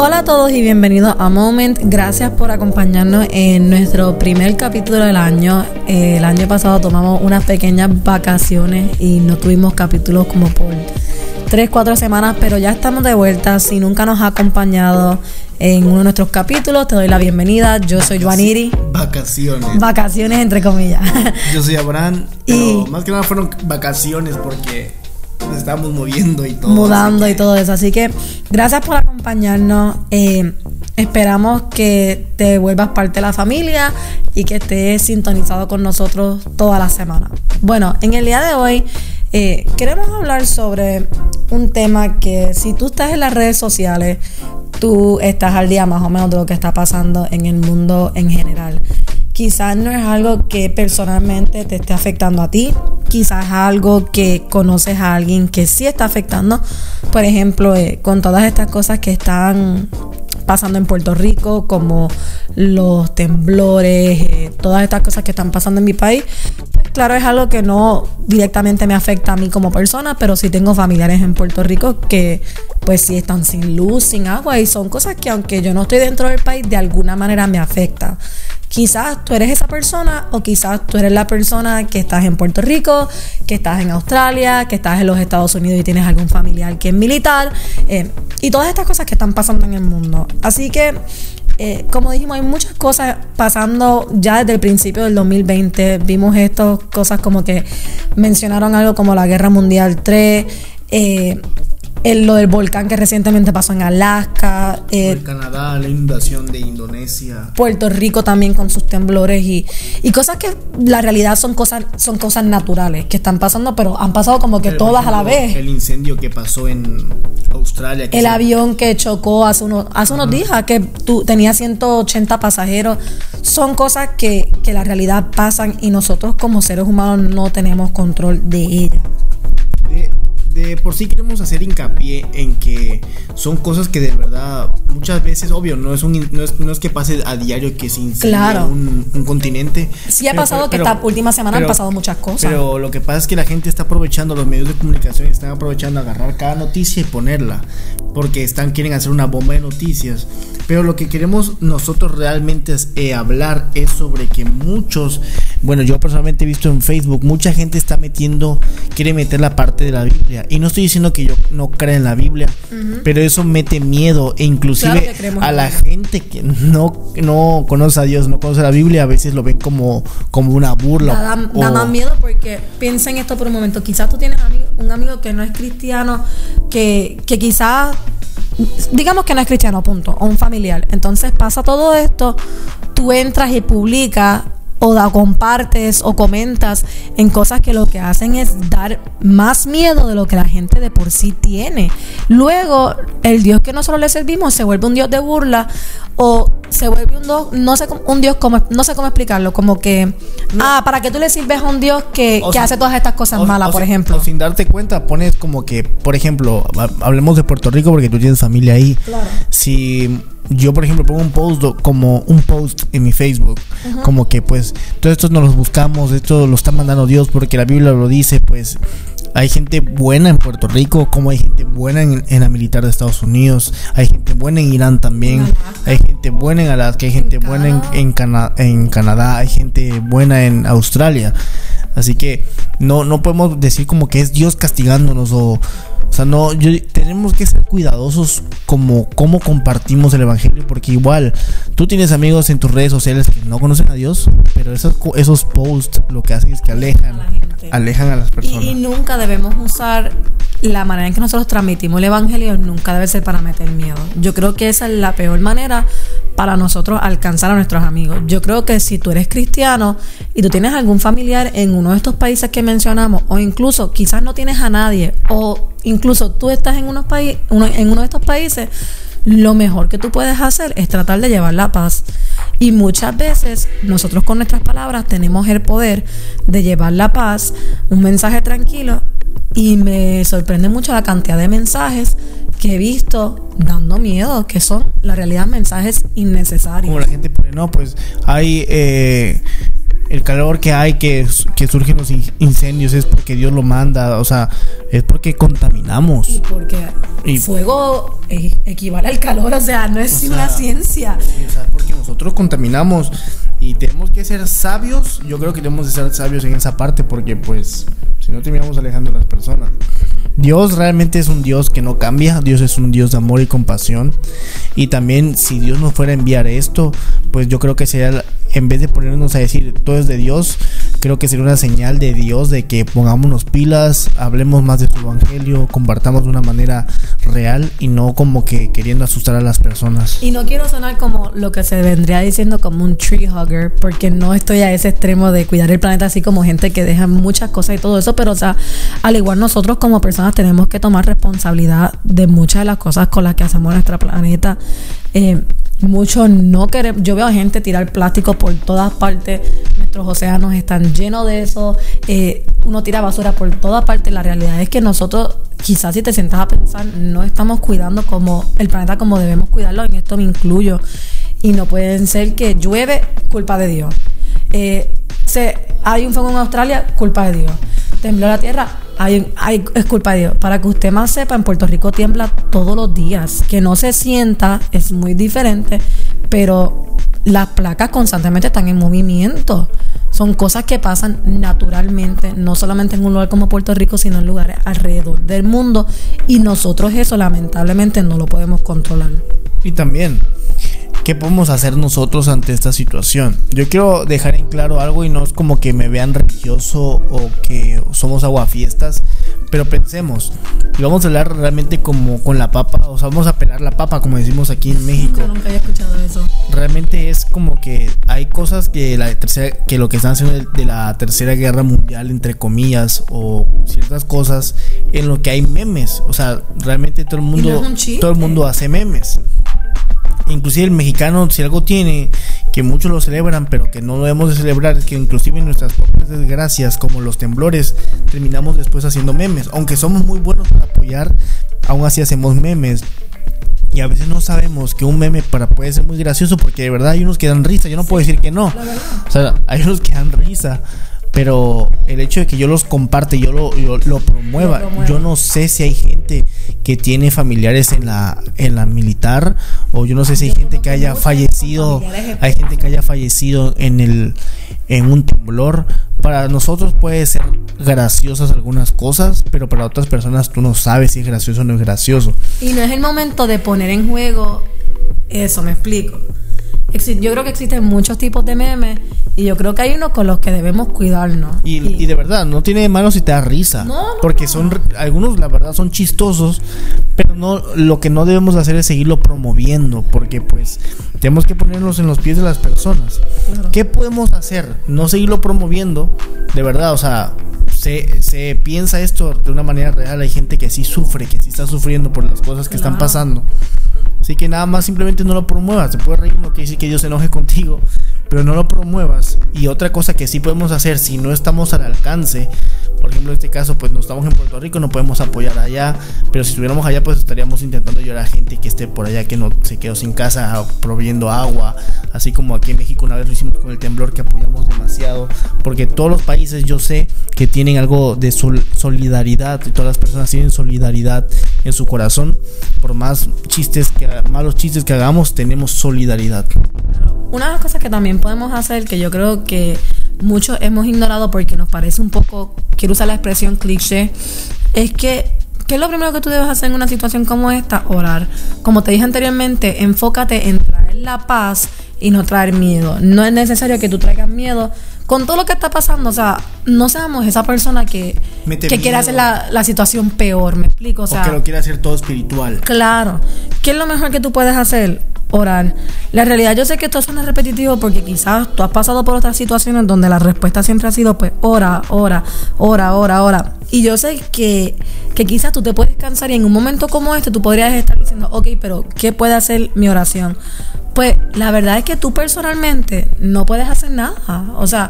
Hola a todos y bienvenidos a Moment. Gracias por acompañarnos en nuestro primer capítulo del año. Eh, el año pasado tomamos unas pequeñas vacaciones y no tuvimos capítulos como por tres, cuatro semanas, pero ya estamos de vuelta. Si nunca nos ha acompañado en uno de nuestros capítulos, te doy la bienvenida. Yo soy Juaniri. Vacaciones. Vacaciones, entre comillas. Yo soy Abraham. Pero más que nada fueron vacaciones porque nos estábamos moviendo y todo. Mudando y todo eso. Así que gracias por acompañarnos. Eh, esperamos que te vuelvas parte de la familia y que estés sintonizado con nosotros toda la semana. Bueno, en el día de hoy eh, queremos hablar sobre un tema que si tú estás en las redes sociales, tú estás al día más o menos de lo que está pasando en el mundo en general. Quizás no es algo que personalmente te esté afectando a ti, quizás es algo que conoces a alguien que sí está afectando. Por ejemplo, eh, con todas estas cosas que están pasando en Puerto Rico, como los temblores, eh, todas estas cosas que están pasando en mi país, pues claro, es algo que no directamente me afecta a mí como persona, pero sí tengo familiares en Puerto Rico que pues sí están sin luz, sin agua y son cosas que aunque yo no estoy dentro del país, de alguna manera me afecta. Quizás tú eres esa persona o quizás tú eres la persona que estás en Puerto Rico, que estás en Australia, que estás en los Estados Unidos y tienes algún familiar que es militar eh, y todas estas cosas que están pasando en el mundo. Así que, eh, como dijimos, hay muchas cosas pasando ya desde el principio del 2020. Vimos estas cosas como que mencionaron algo como la Guerra Mundial 3. Eh, el, lo del volcán que recientemente pasó en Alaska. Eh, Canadá, la inundación de Indonesia. Puerto Rico también con sus temblores y, y, cosas que la realidad son cosas, son cosas naturales que están pasando, pero han pasado como que todas a la vez. El incendio que pasó en Australia. el avión que chocó hace, unos hace unos días, que tú, tenía 180 pasajeros. Son cosas que, que la realidad pasan y nosotros como seres humanos no tenemos control de ellas por sí queremos hacer hincapié en que son cosas que de verdad muchas veces, obvio, no es, un, no es, no es que pase a diario que se incendia un, continente. Sí ha pasado que esta última semana han pasado muchas cosas. Pero lo que pasa es que la gente está aprovechando, los medios de comunicación están aprovechando agarrar cada noticia y ponerla, porque están quieren hacer una bomba de noticias. Pero lo que queremos nosotros realmente es eh, hablar es sobre que muchos, bueno, yo personalmente he visto en Facebook, mucha gente está metiendo, quiere meter la parte de la Biblia y no estoy diciendo que yo no crea en la Biblia, pero eso mete miedo e inclusive a la gente que no, no conoce a Dios, no conoce la Biblia, a veces lo ven como, como una burla. Da, más miedo porque piensa en esto por un momento. Quizás tú tienes un amigo que no es cristiano, que, que quizás digamos que no es cristiano, punto, o un familiar. Entonces pasa todo esto, tú entras y publicas o da, compartes o comentas en cosas que lo que hacen es dar más miedo de lo que la gente de por sí tiene. Luego, el Dios que nosotros le servimos se vuelve un Dios de burla o se vuelve un Dios, no sé, un Dios como, no sé cómo explicarlo, como que, ah, para que tú le sirves a un Dios que, hace todas estas cosas malas, por ejemplo. O sin darte cuenta, pones como que, por ejemplo, hablemos de Puerto Rico porque tú tienes familia ahí. Claro. Si yo por ejemplo pongo un post como un post en mi Facebook como que pues todos estos nos los buscamos esto lo está mandando Dios porque la Biblia lo dice pues hay gente buena en Puerto Rico como hay gente buena en, la militar de Estados Unidos hay gente buena en Irán también hay gente buena en Alaska hay gente buena en, en, en Canadá hay gente buena en Australia. Así que no no podemos decir como que es Dios castigándonos o o sea, no, tenemos que ser cuidadosos como cómo compartimos el evangelio, porque igual tú tienes amigos en tus redes sociales que no conocen a Dios, pero esos, esos posts lo que hacen es que alejan, a alejan a las personas. Y, nunca debemos usar la manera en que nosotros transmitimos el evangelio, nunca debe ser para meter miedo. Yo creo que esa es la peor manera para nosotros alcanzar a nuestros amigos. Yo creo que si tú eres cristiano y tú tienes algún familiar en uno de estos países que mencionamos, o incluso quizás no tienes a nadie, o incluso tú estás en, unos en uno de estos países, lo mejor que tú puedes hacer es tratar de llevar la paz. Y muchas veces nosotros con nuestras palabras tenemos el poder de llevar la paz, un mensaje tranquilo. Y me sorprende mucho la cantidad de mensajes que he visto dando miedo, que son la realidad mensajes innecesarios. Como la gente pone, no, pues hay... Eh, el calor que hay, que, que surgen los incendios, es porque Dios lo manda, o sea, es porque contaminamos. Y porque el fuego equivale al calor, o sea, no es una ciencia. o sea, porque nosotros contaminamos y tenemos que ser sabios, yo creo que tenemos que ser sabios en esa parte porque pues si no terminamos alejando a las personas. Dios realmente es un Dios que no cambia, Dios es un Dios de amor y compasión. Y también si Dios nos fuera a enviar esto, pues yo creo que sería en vez de ponernos a decir todo es de Dios, creo que sería una señal de Dios de que pongámonos pilas, hablemos más de su evangelio, compartamos de una manera real y no como que queriendo asustar a las personas. Y no quiero sonar como lo que se vendría diciendo como un tree hugger, porque no estoy a ese extremo de cuidar el planeta así como gente que deja muchas cosas y todo eso, pero o sea, al igual nosotros como personas tenemos que tomar responsabilidad de muchas de las cosas con las que hacemos nuestro planeta. Eh, Muchos no queremos. Yo veo a gente tirar plástico por todas partes. Nuestros océanos están llenos de eso. Eh, uno tira basura por todas partes. La realidad es que nosotros, quizás si te sientas a pensar, no estamos cuidando como el planeta como debemos cuidarlo. En esto me incluyo. Y no pueden ser que llueve, culpa de Dios. Eh, se, hay un fuego en Australia, culpa de Dios. Tembló la tierra, hay, hay, es culpa de Dios. Para que usted más sepa, en Puerto Rico tiembla todos los días. Que no se sienta es muy diferente, pero las placas constantemente están en movimiento. Son cosas que pasan naturalmente, no solamente en un lugar como Puerto Rico, sino en lugares alrededor del mundo. Y nosotros eso lamentablemente no lo podemos controlar. Y también ¿Qué podemos hacer nosotros ante esta situación? Yo quiero dejar en claro algo y no es como que me vean religioso o que somos aguafiestas, pero pensemos, y vamos a hablar realmente como con la papa, o sea, vamos a pelar la papa como decimos aquí en México. Nunca, nunca había escuchado eso. Realmente es como que hay cosas que la tercera, que lo que están haciendo de la tercera guerra mundial entre comillas o ciertas cosas en lo que hay memes, o sea, realmente todo el mundo todo el mundo hace memes inclusive el mexicano, si algo tiene, que muchos lo celebran, pero que no lo debemos de celebrar, es que inclusive en nuestras propias desgracias, como los temblores, terminamos después haciendo memes. Aunque somos muy buenos para apoyar, aún así hacemos memes. Y a veces no sabemos que un meme para puede ser muy gracioso porque de verdad hay unos que dan risa. Yo no puedo decir que no. O sea, hay unos que dan risa. Pero el hecho de que yo los comparte, yo lo, lo, promueva, yo no sé si hay gente que tiene familiares en la, en la militar, o yo no sé si hay gente que haya fallecido, hay gente que haya fallecido en el, en un temblor. Para nosotros puede ser graciosas algunas cosas, pero para otras personas tú no sabes si es gracioso o no es gracioso. Y no es el momento de poner en juego eso, me explico. Yo creo que existen muchos tipos de memes y yo creo que hay unos con los que debemos cuidarnos. Y, de verdad, no tiene de malo si te da risa. porque son algunos, la verdad, son chistosos, pero no lo que no debemos hacer es seguirlo promoviendo, porque pues tenemos que ponernos en los pies de las personas. ¿Qué podemos hacer? No seguirlo promoviendo, de verdad, o sea, se, se, piensa esto de una manera real. Hay gente que sí sufre, que sí está sufriendo por las cosas que están pasando. Así que nada más simplemente no lo promuevas. Se puede reír, no quiere decir que Dios se enoje contigo, pero no lo promuevas. Y otra cosa que sí podemos hacer si no estamos al alcance, por ejemplo en este caso pues no estamos en Puerto Rico, no podemos apoyar allá, pero si estuviéramos allá pues estaríamos intentando ayudar a gente que esté por allá que no se quedó sin casa proviendo agua, así como aquí en México una vez lo hicimos con el temblor que apoyamos demasiado, porque todos los países yo sé que tienen algo de solidaridad y todas las personas tienen solidaridad en su corazón, por más chistes que malos chistes que hagamos, tenemos solidaridad. Una de las cosas que también podemos hacer, que yo creo que muchos hemos ignorado porque nos parece un poco, quiero usar la expresión cliché, es que ¿Qué es lo primero que tú debes hacer en una situación como esta? Orar. Como te dije anteriormente, enfócate en traer la paz y no traer miedo. No es necesario que tú traigas miedo con todo lo que está pasando. O sea, no seamos esa persona que, que quiere hacer la, situación peor. ¿Me explico? O, sea, que lo quiere hacer todo espiritual. Claro. ¿Qué es lo mejor que tú puedes hacer? Orar. La realidad, yo sé que esto suena repetitivo porque quizás tú has pasado por otras situaciones donde la respuesta siempre ha sido, pues, ora, ora, ora, ora, ora. Y yo sé que, que quizás tú te puedes cansar y en un momento como este tú podrías estar diciendo, ok, pero ¿qué puede hacer mi oración? Pues la verdad es que tú personalmente no puedes hacer nada. O sea,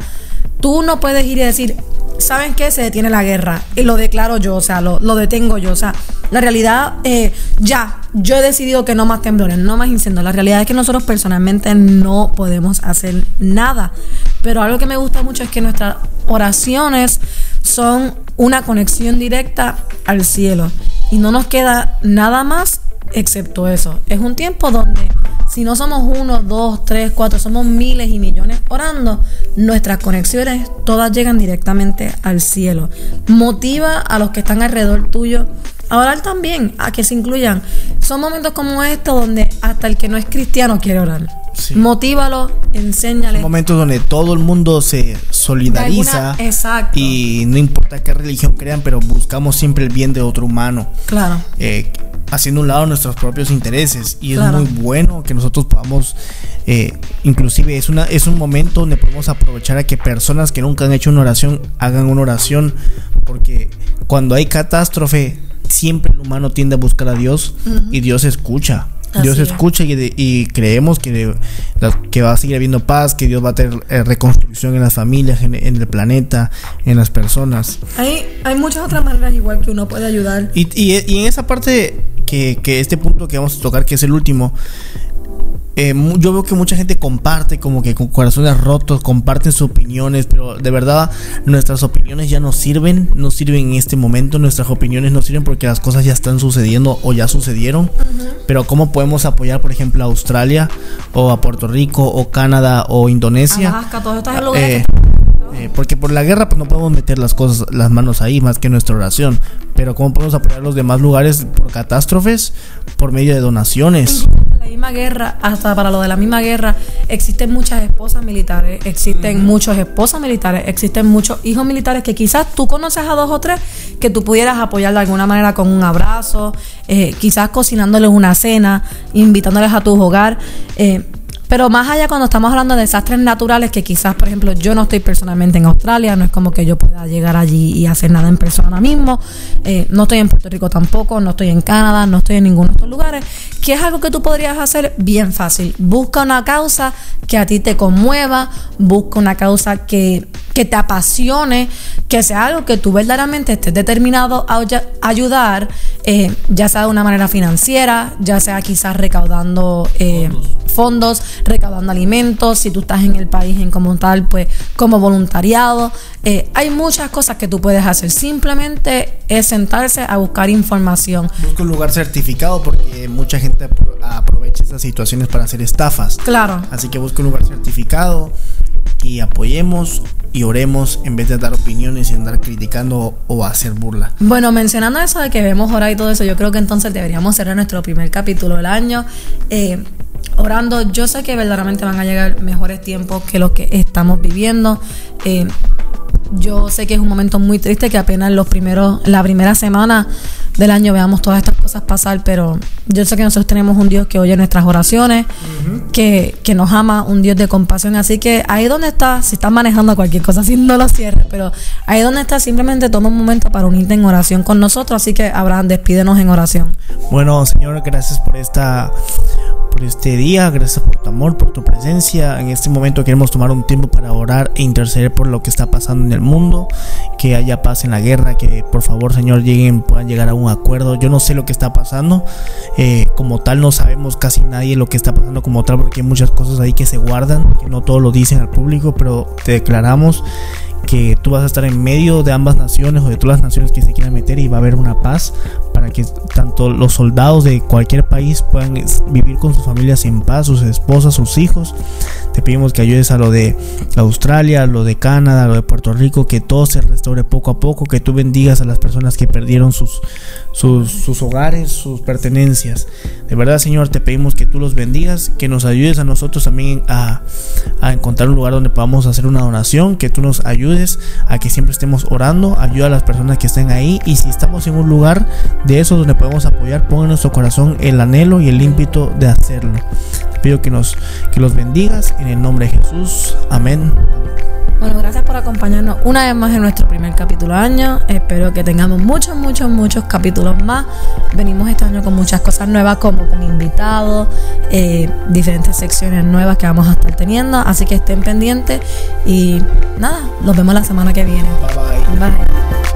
tú no puedes ir y decir, ¿saben qué? Se detiene la guerra. Y lo declaro yo, o sea, lo, detengo yo. O sea, la realidad, eh, ya, yo he decidido que no más temblores, no más incendios. La realidad es que nosotros personalmente no podemos hacer nada. Pero algo que me gusta mucho es que nuestras oraciones son una conexión directa al cielo. Y no nos queda nada más excepto eso. Es un tiempo donde si no somos uno, dos, tres, cuatro, somos miles y millones orando, nuestras conexiones todas llegan directamente al cielo. Motiva a los que están alrededor tuyo a orar también, a que se incluyan. Son momentos como estos donde hasta el que no es cristiano quiere orar. Motívalo, enséñale. Momentos donde todo el mundo se solidariza. exacto. Y no importa qué religión crean, pero buscamos siempre el bien de otro humano. Claro. Eh, haciendo un lado nuestros propios intereses y es muy bueno que nosotros podamos eh, inclusive es una es un momento donde podemos aprovechar a que personas que nunca han hecho una oración hagan una oración porque cuando hay catástrofe siempre el humano tiende a buscar a Dios y Dios escucha Dios escucha y, creemos que, que va a seguir habiendo paz, que Dios va a tener eh, reconstrucción en las familias, en, el planeta, en las personas. Hay, hay muchas otras maneras igual que uno puede ayudar. Y, y en esa parte que, que, este punto que vamos a tocar, que es el último, eh, yo veo que mucha gente comparte, como que con corazones rotos, comparten sus opiniones, pero de verdad nuestras opiniones ya no sirven, no sirven en este momento, nuestras opiniones no sirven porque las cosas ya están sucediendo o ya sucedieron. Pero ¿cómo podemos apoyar, por ejemplo, a Australia o a Puerto Rico o Canadá o Indonesia? Alaska, todos estos lugares. Eh, porque por la guerra pues no podemos meter las cosas, las manos ahí más que nuestra oración. Pero cómo podemos apoyar los demás lugares por catástrofes, por medio de donaciones. La misma guerra, hasta para lo de la misma guerra, existen muchas esposas militares, existen muchos esposas militares, existen muchos hijos militares que quizás tú conoces a dos o tres que tú pudieras apoyar de alguna manera con un abrazo, eh, quizás cocinándoles una cena, invitándoles a tu hogar. Eh, pero más allá cuando estamos hablando de desastres naturales, que quizás, por ejemplo, yo no estoy personalmente en Australia, no es como que yo pueda llegar allí y hacer nada en persona mismo, eh, no estoy en Puerto Rico tampoco, no estoy en Canadá, no estoy en ninguno de estos lugares, que es algo que tú podrías hacer bien fácil. Busca una causa que a ti te conmueva, busca una causa que, que te apasione, que sea algo que tú verdaderamente estés determinado a ayudar, eh, ya sea de una manera financiera, ya sea quizás recaudando eh, fondos, recaudando alimentos, si tú estás en el país en como tal, pues como voluntariado. Eh, hay muchas cosas que tú puedes hacer. Simplemente es sentarse a buscar información. Busca un lugar certificado porque mucha gente aprovecha esas situaciones para hacer estafas. Claro. Así que busca un lugar certificado y apoyemos y oremos en vez de dar opiniones y andar criticando o hacer burla. Bueno, mencionando eso de que vemos orar y todo eso, yo creo que entonces deberíamos cerrar nuestro primer capítulo del año. Eh, orando. Yo sé que verdaderamente van a llegar mejores tiempos que los que estamos viviendo. Eh, yo sé que es un momento muy triste que apenas los primeros, la primera semana del año veamos todas estas cosas pasar, pero yo sé que nosotros tenemos un Dios que oye nuestras oraciones, que, que, nos ama, un Dios de compasión. Así que ahí donde está, si estás manejando cualquier cosa, si no lo cierres, pero ahí donde está, simplemente toma un momento para unirte en oración con nosotros. Así que Abraham, despídenos en oración. Bueno, Señor, gracias por esta por este día, gracias por tu amor, por tu presencia. En este momento queremos tomar un tiempo para orar e interceder por lo que está pasando en el mundo, que haya paz en la guerra, que por favor, Señor, lleguen, puedan llegar a un acuerdo. Yo no sé lo que está pasando, eh, como tal no sabemos casi nadie lo que está pasando como tal, porque hay muchas cosas ahí que se guardan, que no todos lo dicen al público, pero te declaramos que tú vas a estar en medio de ambas naciones o de todas las naciones que se quieran meter y va a haber una paz para que tanto los soldados de cualquier país puedan vivir con sus familias en paz, sus esposas, sus hijos. Te pedimos que ayudes a lo de Australia, a lo de Canadá, a lo de Puerto Rico, que todo se restaure poco a poco, que tú bendigas a las personas que perdieron sus, sus, hogares, sus pertenencias. De verdad, Señor, te pedimos que tú los bendigas, que nos ayudes a nosotros también a, a encontrar un lugar donde podamos hacer una donación, que tú nos ayudes a que siempre estemos orando, ayuda a las personas que estén ahí y si estamos en un lugar de eso donde podemos apoyar, ponga en nuestro corazón el anhelo y el ímpetu de hacerlo. Te pido que nos que los bendigas en el nombre de Jesús. Amén. Bueno, gracias por acompañarnos una vez más en nuestro primer capítulo año. Espero que tengamos muchos, muchos, muchos capítulos más. Venimos este año con muchas cosas nuevas, como con invitados, eh, diferentes secciones nuevas que vamos a estar teniendo. Así que estén pendientes y nada, los vemos la semana que viene. Bye bye. Bye.